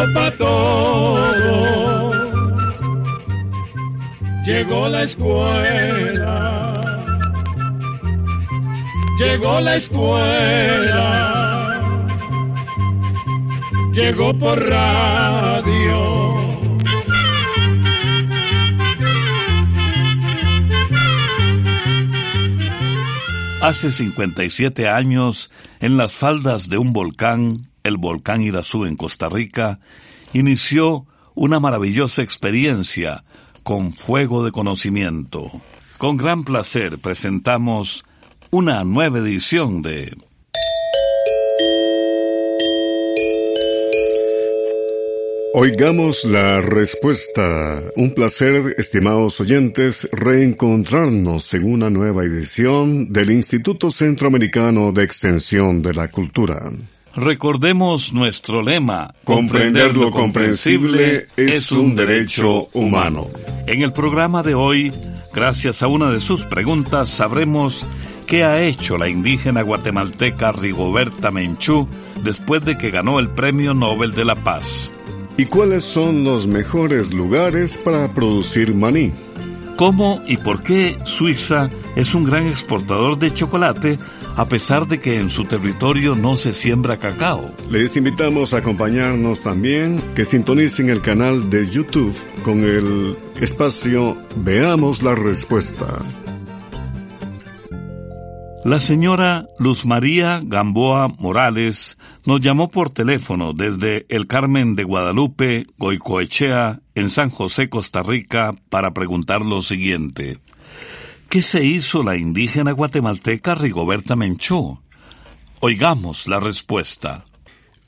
llegó para todo. Llegó la escuela. Llegó la escuela. Llegó por radio. Hace 57 años, en las faldas de un volcán, el volcán Irazú en Costa Rica, inició una maravillosa experiencia con fuego de conocimiento. Con gran placer presentamos una nueva edición de Oigamos la respuesta. Un placer, estimados oyentes, reencontrarnos en una nueva edición del Instituto Centroamericano de Extensión de la Cultura. Recordemos nuestro lema. Comprender lo comprensible es un derecho humano. En el programa de hoy, gracias a una de sus preguntas, sabremos qué ha hecho la indígena guatemalteca Rigoberta Menchú después de que ganó el Premio Nobel de la Paz. ¿Y cuáles son los mejores lugares para producir maní? ¿Cómo y por qué Suiza es un gran exportador de chocolate a pesar de que en su territorio no se siembra cacao? Les invitamos a acompañarnos también, que sintonicen el canal de YouTube con el espacio Veamos la Respuesta. La señora Luz María Gamboa Morales nos llamó por teléfono desde el Carmen de Guadalupe, Goicoechea, en San José, Costa Rica, para preguntar lo siguiente. ¿Qué se hizo la indígena guatemalteca Rigoberta Menchú? Oigamos la respuesta.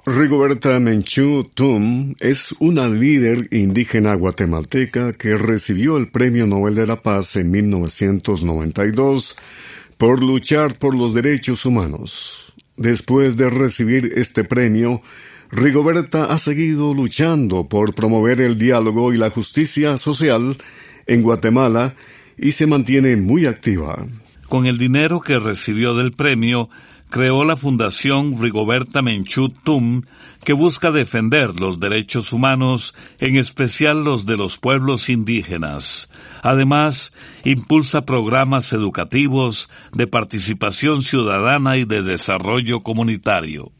Rigoberta Menchú Tum es una líder indígena guatemalteca que recibió el Premio Nobel de la Paz en 1992 por luchar por los derechos humanos. Después de recibir este premio, Rigoberta ha seguido luchando por promover el diálogo y la justicia social en Guatemala y se mantiene muy activa. Con el dinero que recibió del premio, creó la Fundación Rigoberta Menchú Tum, que busca defender los derechos humanos, en especial los de los pueblos indígenas. Además, impulsa programas educativos de participación ciudadana y de desarrollo comunitario.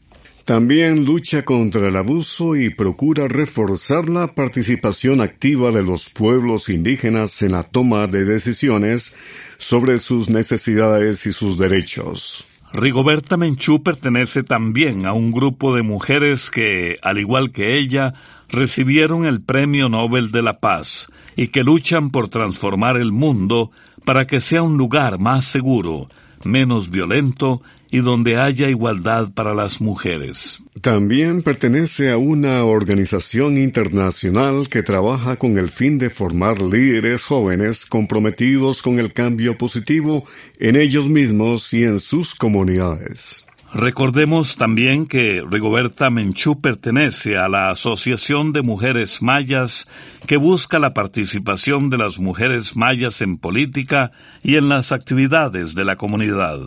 También lucha contra el abuso y procura reforzar la participación activa de los pueblos indígenas en la toma de decisiones sobre sus necesidades y sus derechos. Rigoberta Menchú pertenece también a un grupo de mujeres que, al igual que ella, recibieron el Premio Nobel de la Paz y que luchan por transformar el mundo para que sea un lugar más seguro, menos violento y donde haya igualdad para las mujeres. También pertenece a una organización internacional que trabaja con el fin de formar líderes jóvenes comprometidos con el cambio positivo en ellos mismos y en sus comunidades. Recordemos también que Rigoberta Menchú pertenece a la Asociación de Mujeres Mayas que busca la participación de las mujeres mayas en política y en las actividades de la comunidad.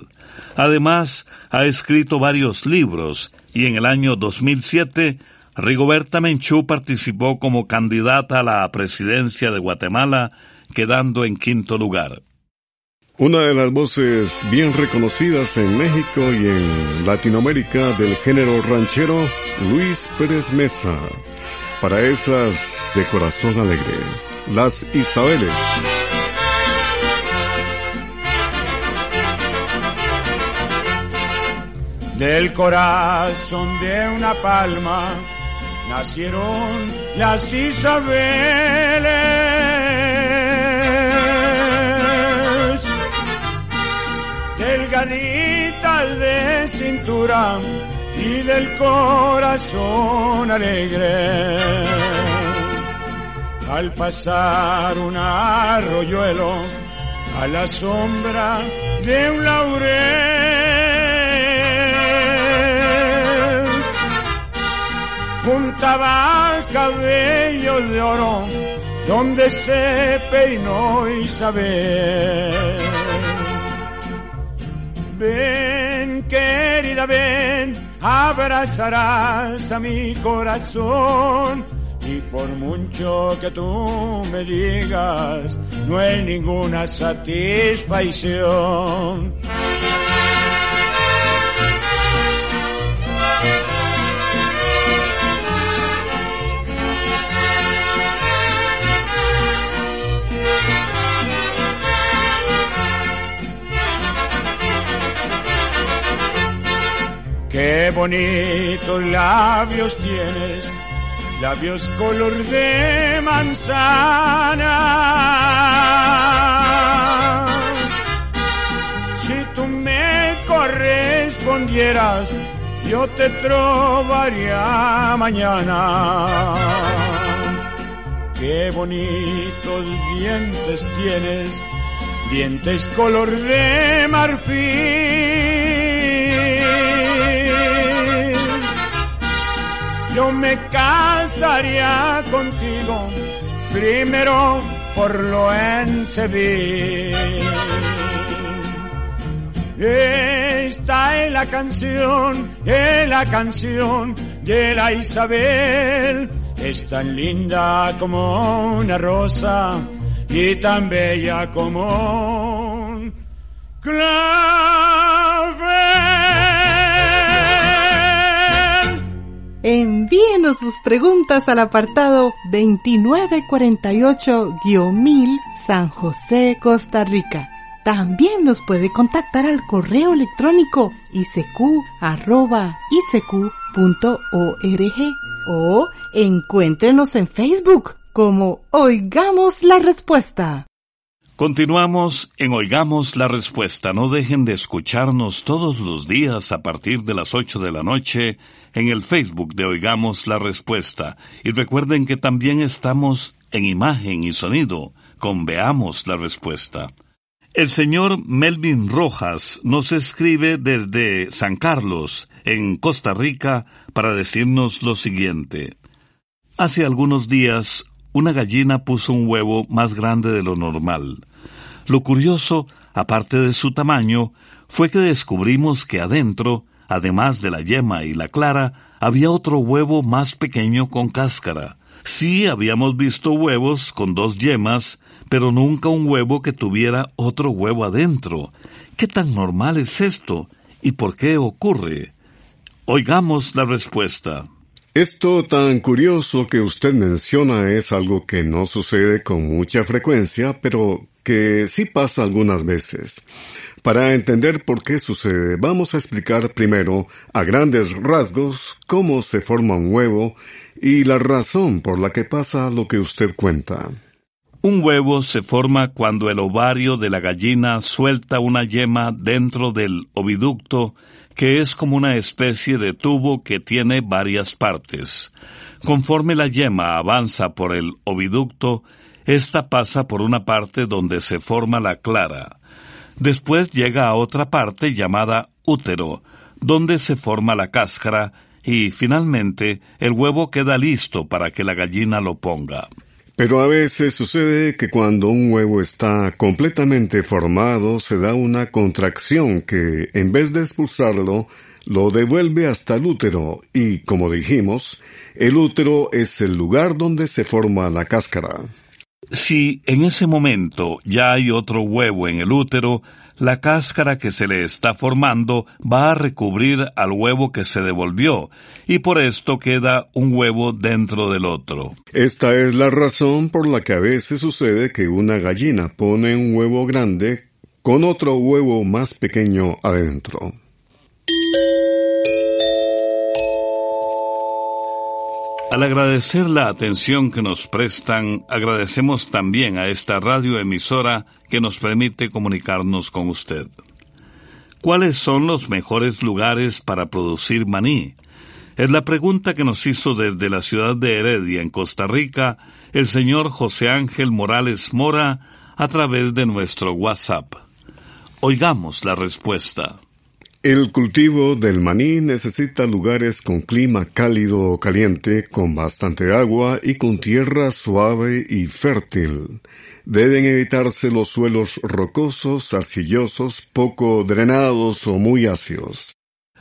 Además, ha escrito varios libros y en el año 2007 Rigoberta Menchú participó como candidata a la presidencia de Guatemala, quedando en quinto lugar. Una de las voces bien reconocidas en México y en Latinoamérica del género ranchero, Luis Pérez Mesa. Para esas de corazón alegre, las Isabeles. Del corazón de una palma nacieron las Isabeles. Delgaditas de cintura y del corazón alegre. Al pasar un arroyuelo a la sombra de un laurel juntaba cabello de oro donde se peinó Isabel. Ven, querida, ven abrazarás a mi corazón y por mucho que tú me digas, no hay ninguna satisfacción. Qué bonitos labios tienes, labios color de manzana. Si tú me correspondieras, yo te trovaría mañana. Qué bonitos dientes tienes, dientes color de marfil. Yo me casaría contigo, primero por lo en Esta es la canción, es la canción de la Isabel, es tan linda como una rosa y tan bella como un Envíenos sus preguntas al apartado 2948-1000 San José, Costa Rica. También nos puede contactar al correo electrónico isq.org o encuéntrenos en Facebook como Oigamos la Respuesta. Continuamos en Oigamos la Respuesta. No dejen de escucharnos todos los días a partir de las 8 de la noche en el Facebook de Oigamos la Respuesta. Y recuerden que también estamos en imagen y sonido con Veamos la Respuesta. El señor Melvin Rojas nos escribe desde San Carlos, en Costa Rica, para decirnos lo siguiente. Hace algunos días, una gallina puso un huevo más grande de lo normal. Lo curioso, aparte de su tamaño, fue que descubrimos que adentro además de la yema y la clara, había otro huevo más pequeño con cáscara. Sí habíamos visto huevos con dos yemas, pero nunca un huevo que tuviera otro huevo adentro. ¿Qué tan normal es esto? ¿Y por qué ocurre? Oigamos la respuesta. Esto tan curioso que usted menciona es algo que no sucede con mucha frecuencia, pero que sí pasa algunas veces. Para entender por qué sucede, vamos a explicar primero, a grandes rasgos, cómo se forma un huevo y la razón por la que pasa lo que usted cuenta. Un huevo se forma cuando el ovario de la gallina suelta una yema dentro del oviducto, que es como una especie de tubo que tiene varias partes. Conforme la yema avanza por el oviducto, ésta pasa por una parte donde se forma la clara. Después llega a otra parte llamada útero, donde se forma la cáscara y finalmente el huevo queda listo para que la gallina lo ponga. Pero a veces sucede que cuando un huevo está completamente formado se da una contracción que, en vez de expulsarlo, lo devuelve hasta el útero y, como dijimos, el útero es el lugar donde se forma la cáscara. Si en ese momento ya hay otro huevo en el útero, la cáscara que se le está formando va a recubrir al huevo que se devolvió, y por esto queda un huevo dentro del otro. Esta es la razón por la que a veces sucede que una gallina pone un huevo grande con otro huevo más pequeño adentro. Al agradecer la atención que nos prestan, agradecemos también a esta radioemisora que nos permite comunicarnos con usted. ¿Cuáles son los mejores lugares para producir maní? Es la pregunta que nos hizo desde la ciudad de Heredia, en Costa Rica, el señor José Ángel Morales Mora a través de nuestro WhatsApp. Oigamos la respuesta. El cultivo del maní necesita lugares con clima cálido o caliente, con bastante agua y con tierra suave y fértil. Deben evitarse los suelos rocosos, arcillosos, poco drenados o muy ácidos.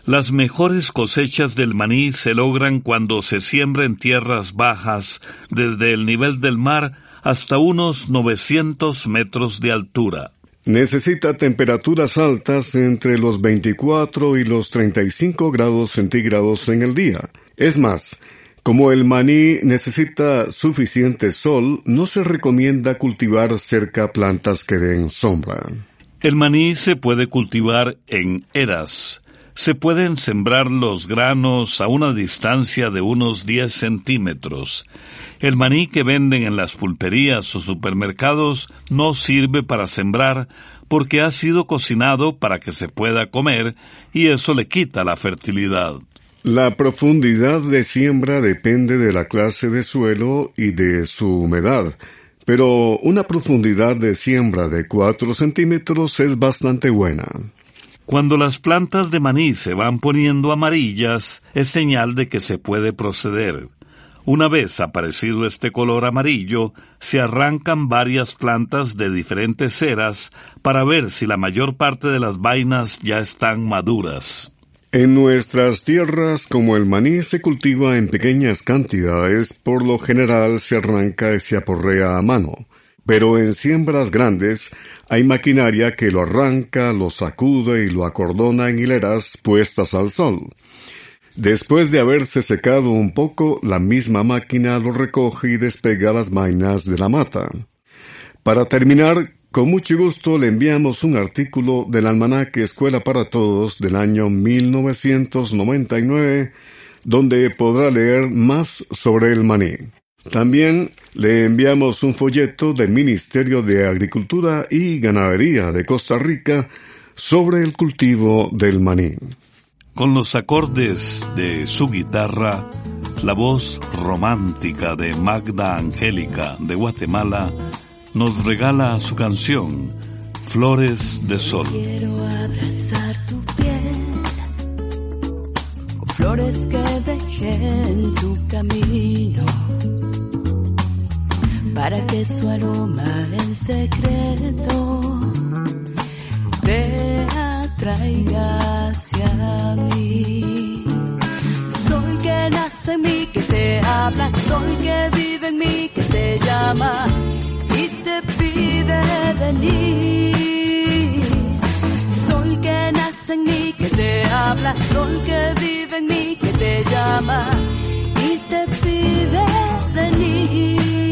Las mejores cosechas del maní se logran cuando se siembra en tierras bajas desde el nivel del mar hasta unos 900 metros de altura. Necesita temperaturas altas entre los 24 y los 35 grados centígrados en el día. Es más, como el maní necesita suficiente sol, no se recomienda cultivar cerca plantas que den sombra. El maní se puede cultivar en eras, se pueden sembrar los granos a una distancia de unos 10 centímetros. El maní que venden en las pulperías o supermercados no sirve para sembrar porque ha sido cocinado para que se pueda comer y eso le quita la fertilidad. La profundidad de siembra depende de la clase de suelo y de su humedad, pero una profundidad de siembra de 4 centímetros es bastante buena. Cuando las plantas de maní se van poniendo amarillas, es señal de que se puede proceder. Una vez aparecido este color amarillo, se arrancan varias plantas de diferentes ceras para ver si la mayor parte de las vainas ya están maduras. En nuestras tierras, como el maní se cultiva en pequeñas cantidades, por lo general se arranca y se aporrea a mano. Pero en siembras grandes hay maquinaria que lo arranca, lo sacude y lo acordona en hileras puestas al sol. Después de haberse secado un poco, la misma máquina lo recoge y despega las vainas de la mata. Para terminar, con mucho gusto le enviamos un artículo del almanaque Escuela para Todos del año 1999, donde podrá leer más sobre el maní. También le enviamos un folleto del Ministerio de Agricultura y Ganadería de Costa Rica sobre el cultivo del maní. Con los acordes de su guitarra, la voz romántica de Magda Angélica de Guatemala nos regala su canción Flores de Sol. Quiero abrazar tu piel con flores que dejé en tu camino para que su aroma en secreto te atraiga hacia mí. Sol que nace en mí, que te habla, sol que vive en mí, que te llama y te pide venir. Sol que nace en mí, que te habla, sol que vive en mí, que te llama y te pide venir.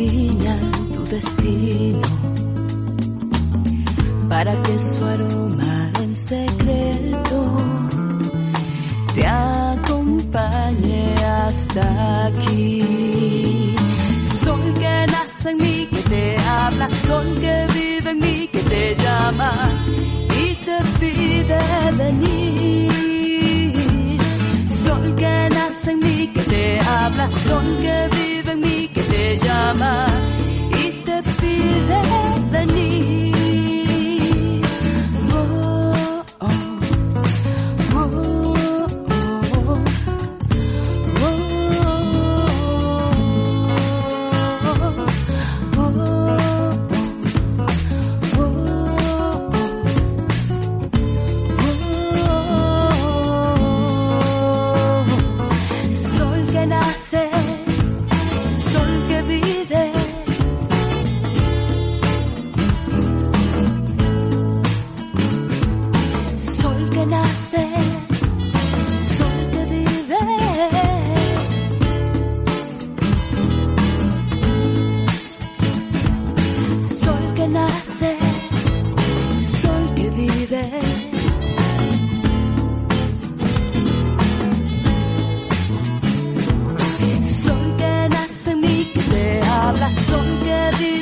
Iluminan tu destino, para que su aroma en secreto te acompañe hasta aquí. Sol que nace en mí, que te habla, sol que vive en mí, que te llama y te pide venir. Sol que nace en mí, que te habla, sol que vive llama I'll do.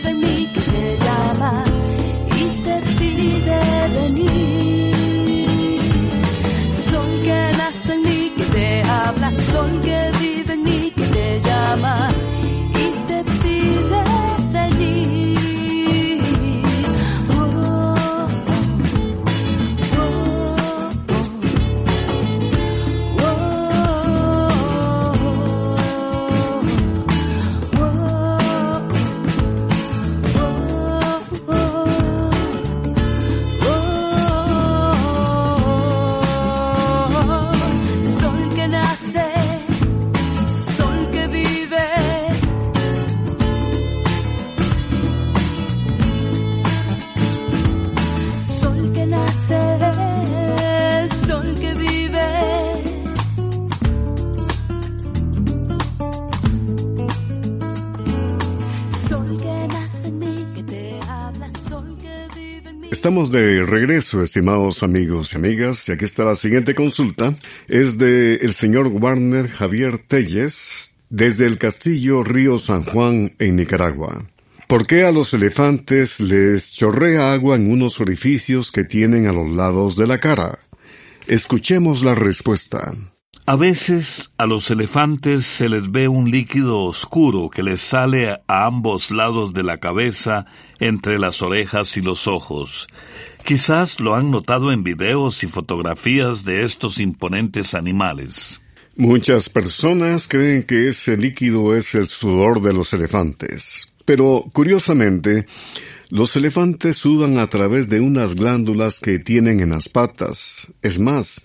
Estamos de regreso, estimados amigos y amigas, y aquí está la siguiente consulta. Es de el señor Warner Javier Telles, desde el castillo Río San Juan, en Nicaragua. ¿Por qué a los elefantes les chorrea agua en unos orificios que tienen a los lados de la cara? Escuchemos la respuesta. A veces a los elefantes se les ve un líquido oscuro que les sale a ambos lados de la cabeza, entre las orejas y los ojos. Quizás lo han notado en videos y fotografías de estos imponentes animales. Muchas personas creen que ese líquido es el sudor de los elefantes. Pero, curiosamente, los elefantes sudan a través de unas glándulas que tienen en las patas. Es más,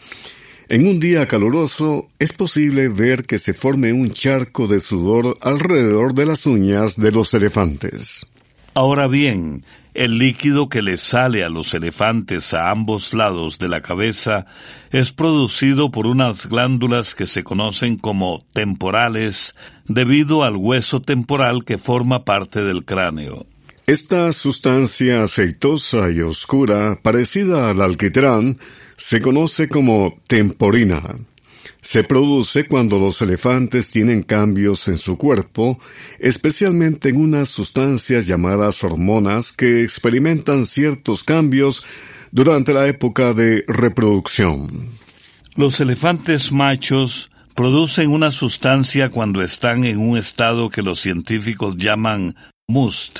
en un día caluroso es posible ver que se forme un charco de sudor alrededor de las uñas de los elefantes. Ahora bien, el líquido que le sale a los elefantes a ambos lados de la cabeza es producido por unas glándulas que se conocen como temporales debido al hueso temporal que forma parte del cráneo. Esta sustancia aceitosa y oscura, parecida al alquitrán, se conoce como temporina. Se produce cuando los elefantes tienen cambios en su cuerpo, especialmente en unas sustancias llamadas hormonas que experimentan ciertos cambios durante la época de reproducción. Los elefantes machos producen una sustancia cuando están en un estado que los científicos llaman must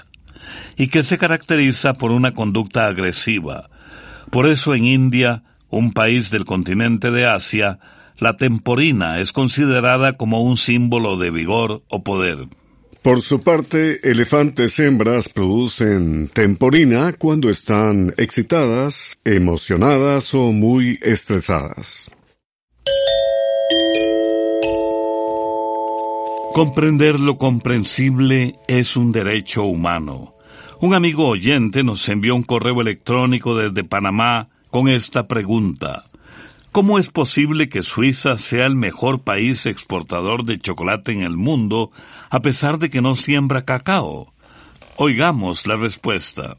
y que se caracteriza por una conducta agresiva. Por eso en India un país del continente de Asia, la temporina es considerada como un símbolo de vigor o poder. Por su parte, elefantes hembras producen temporina cuando están excitadas, emocionadas o muy estresadas. Comprender lo comprensible es un derecho humano. Un amigo oyente nos envió un correo electrónico desde Panamá con esta pregunta. ¿Cómo es posible que Suiza sea el mejor país exportador de chocolate en el mundo a pesar de que no siembra cacao? Oigamos la respuesta.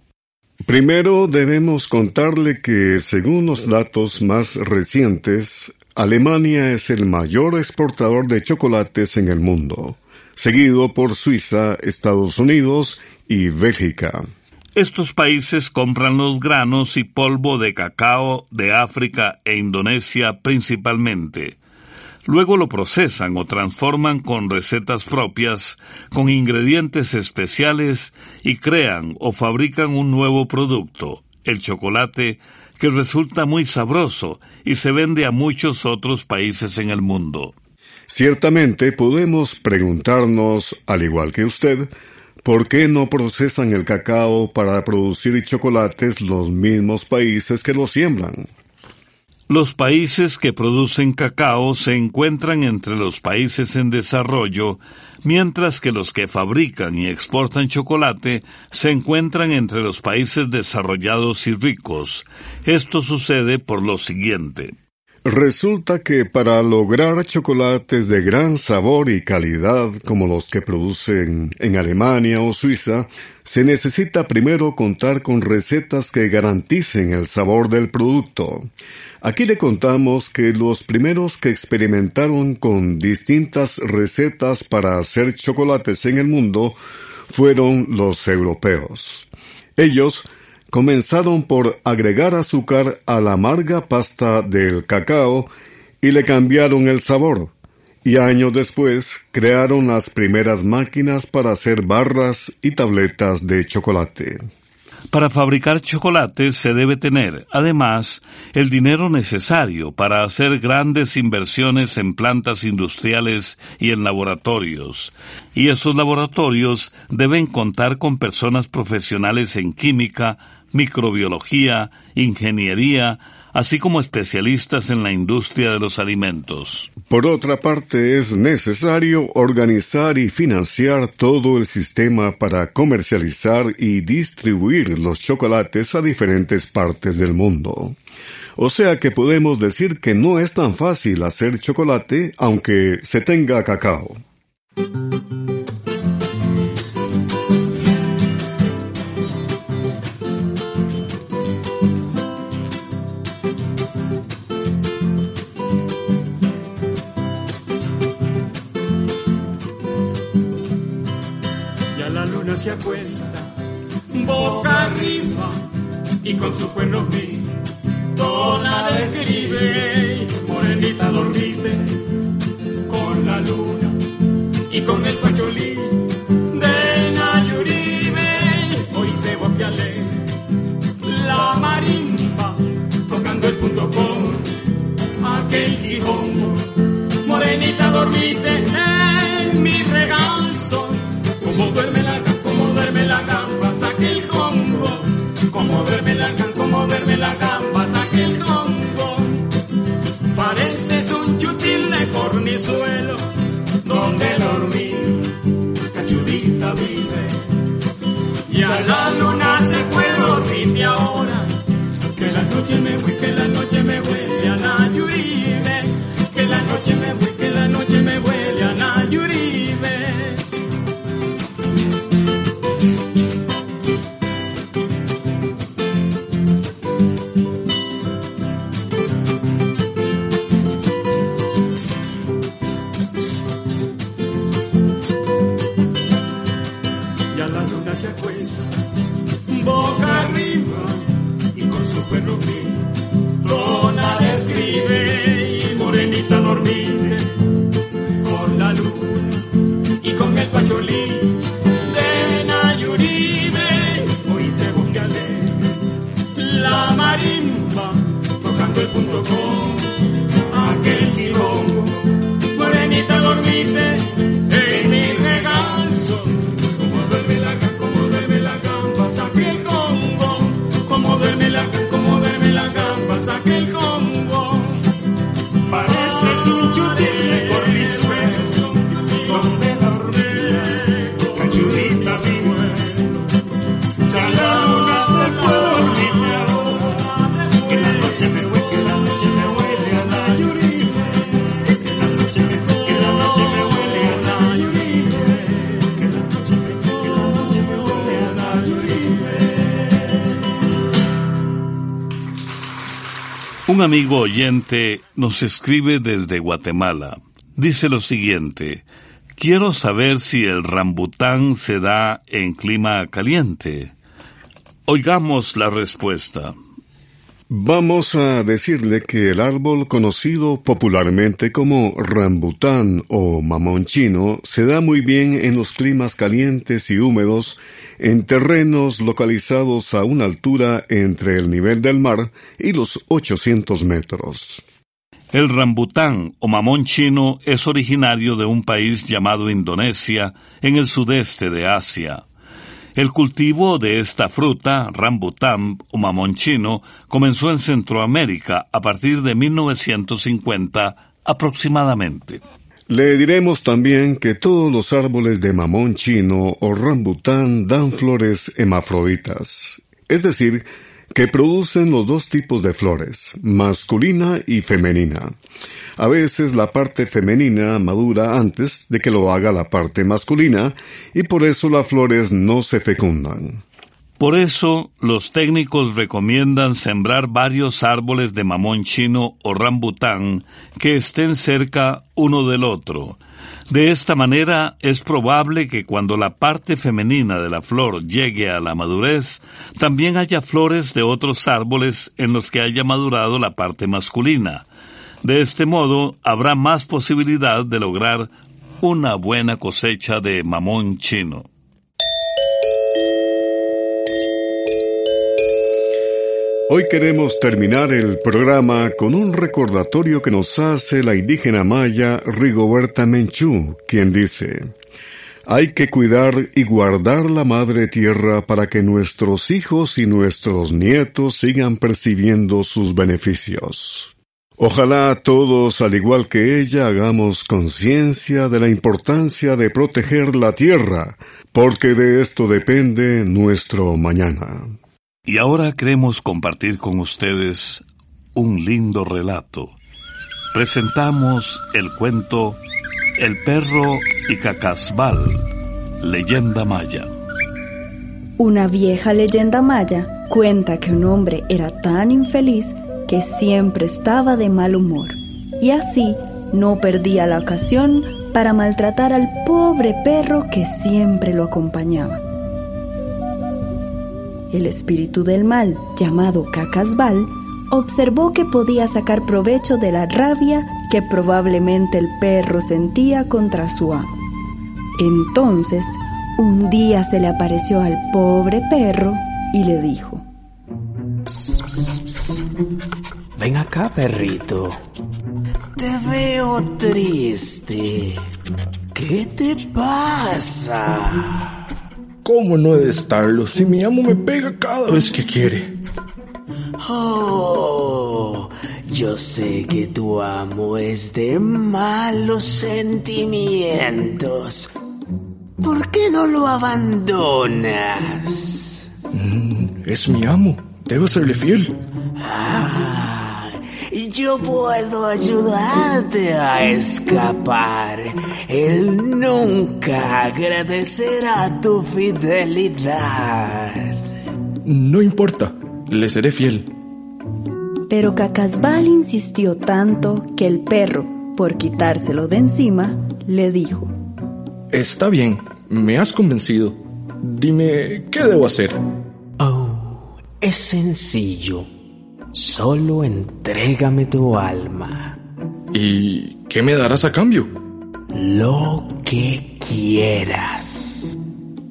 Primero debemos contarle que, según los datos más recientes, Alemania es el mayor exportador de chocolates en el mundo, seguido por Suiza, Estados Unidos y Bélgica. Estos países compran los granos y polvo de cacao de África e Indonesia principalmente. Luego lo procesan o transforman con recetas propias, con ingredientes especiales y crean o fabrican un nuevo producto, el chocolate, que resulta muy sabroso y se vende a muchos otros países en el mundo. Ciertamente podemos preguntarnos, al igual que usted, ¿Por qué no procesan el cacao para producir chocolates los mismos países que lo siembran? Los países que producen cacao se encuentran entre los países en desarrollo, mientras que los que fabrican y exportan chocolate se encuentran entre los países desarrollados y ricos. Esto sucede por lo siguiente. Resulta que para lograr chocolates de gran sabor y calidad como los que producen en Alemania o Suiza, se necesita primero contar con recetas que garanticen el sabor del producto. Aquí le contamos que los primeros que experimentaron con distintas recetas para hacer chocolates en el mundo fueron los europeos. Ellos comenzaron por agregar azúcar a la amarga pasta del cacao y le cambiaron el sabor, y años después crearon las primeras máquinas para hacer barras y tabletas de chocolate. Para fabricar chocolate se debe tener, además, el dinero necesario para hacer grandes inversiones en plantas industriales y en laboratorios. Y esos laboratorios deben contar con personas profesionales en química, microbiología, ingeniería, así como especialistas en la industria de los alimentos. Por otra parte, es necesario organizar y financiar todo el sistema para comercializar y distribuir los chocolates a diferentes partes del mundo. O sea que podemos decir que no es tan fácil hacer chocolate aunque se tenga cacao. Boca arriba y con sus cuernos toda describe. Morenita dormite con la luna y con el pacholí de Nayuribe hoy te que alegre la marimba tocando el punto con y ahora que la noche me voy que la noche me vuelve a lluvia que la noche me voy que la noche me vuelve a Nayuribe. Se acuesta boca arriba y con su perro gris dona describe y morenita dormite con la luna y con el pacholí. De Nayuribe hoy te busqué alegre la marimba tocando el punto con aquel quilombo morenita dormite como duerme la gamba, saque el congo. Un amigo oyente nos escribe desde Guatemala. Dice lo siguiente, quiero saber si el rambután se da en clima caliente. Oigamos la respuesta. Vamos a decirle que el árbol conocido popularmente como rambután o mamón chino se da muy bien en los climas calientes y húmedos en terrenos localizados a una altura entre el nivel del mar y los 800 metros. El rambután o mamón chino es originario de un país llamado Indonesia en el sudeste de Asia. El cultivo de esta fruta, rambután o mamón chino, comenzó en Centroamérica a partir de 1950 aproximadamente. Le diremos también que todos los árboles de mamón chino o rambután dan flores hemafroditas, es decir, que producen los dos tipos de flores, masculina y femenina. A veces la parte femenina madura antes de que lo haga la parte masculina y por eso las flores no se fecundan. Por eso, los técnicos recomiendan sembrar varios árboles de mamón chino o rambután que estén cerca uno del otro. De esta manera es probable que cuando la parte femenina de la flor llegue a la madurez, también haya flores de otros árboles en los que haya madurado la parte masculina. De este modo, habrá más posibilidad de lograr una buena cosecha de mamón chino. Hoy queremos terminar el programa con un recordatorio que nos hace la indígena maya Rigoberta Menchú, quien dice, hay que cuidar y guardar la madre tierra para que nuestros hijos y nuestros nietos sigan percibiendo sus beneficios. Ojalá todos, al igual que ella, hagamos conciencia de la importancia de proteger la tierra, porque de esto depende nuestro mañana. Y ahora queremos compartir con ustedes un lindo relato. Presentamos el cuento El perro y Cacasbal, leyenda maya. Una vieja leyenda maya cuenta que un hombre era tan infeliz que siempre estaba de mal humor y así no perdía la ocasión para maltratar al pobre perro que siempre lo acompañaba. El espíritu del mal, llamado Cacasbal, observó que podía sacar provecho de la rabia que probablemente el perro sentía contra su amo. Entonces, un día se le apareció al pobre perro y le dijo, Ven acá, perrito. Te veo triste. ¿Qué te pasa? ¿Cómo no he de estarlo si mi amo me pega cada vez que quiere? Oh, yo sé que tu amo es de malos sentimientos. ¿Por qué no lo abandonas? Mm, es mi amo. Debo serle fiel. Ah, yo puedo ayudarte a escapar. Él nunca agradecerá tu fidelidad. No importa, le seré fiel. Pero Cacasbal insistió tanto que el perro, por quitárselo de encima, le dijo, Está bien, me has convencido. Dime, ¿qué debo hacer? Oh, es sencillo. Solo entrégame tu alma. ¿Y qué me darás a cambio? Lo que quieras.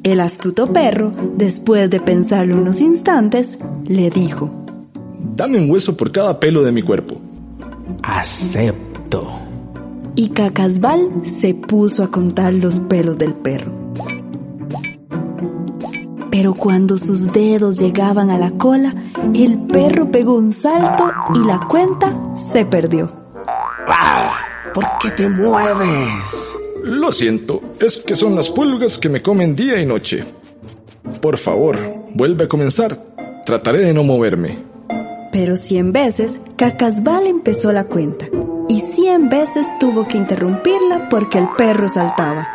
El astuto perro, después de pensarlo unos instantes, le dijo, Dame un hueso por cada pelo de mi cuerpo. Acepto. Y Cacasbal se puso a contar los pelos del perro. Pero cuando sus dedos llegaban a la cola, el perro pegó un salto y la cuenta se perdió. ¿Por qué te mueves? Lo siento, es que son las pulgas que me comen día y noche. Por favor, vuelve a comenzar. Trataré de no moverme. Pero cien veces Cacasbal empezó la cuenta y cien veces tuvo que interrumpirla porque el perro saltaba.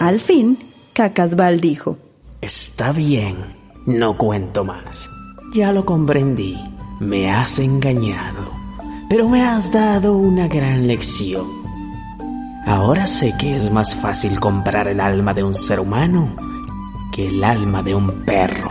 Al fin, Cacasbal dijo, Está bien, no cuento más. Ya lo comprendí, me has engañado, pero me has dado una gran lección. Ahora sé que es más fácil comprar el alma de un ser humano que el alma de un perro.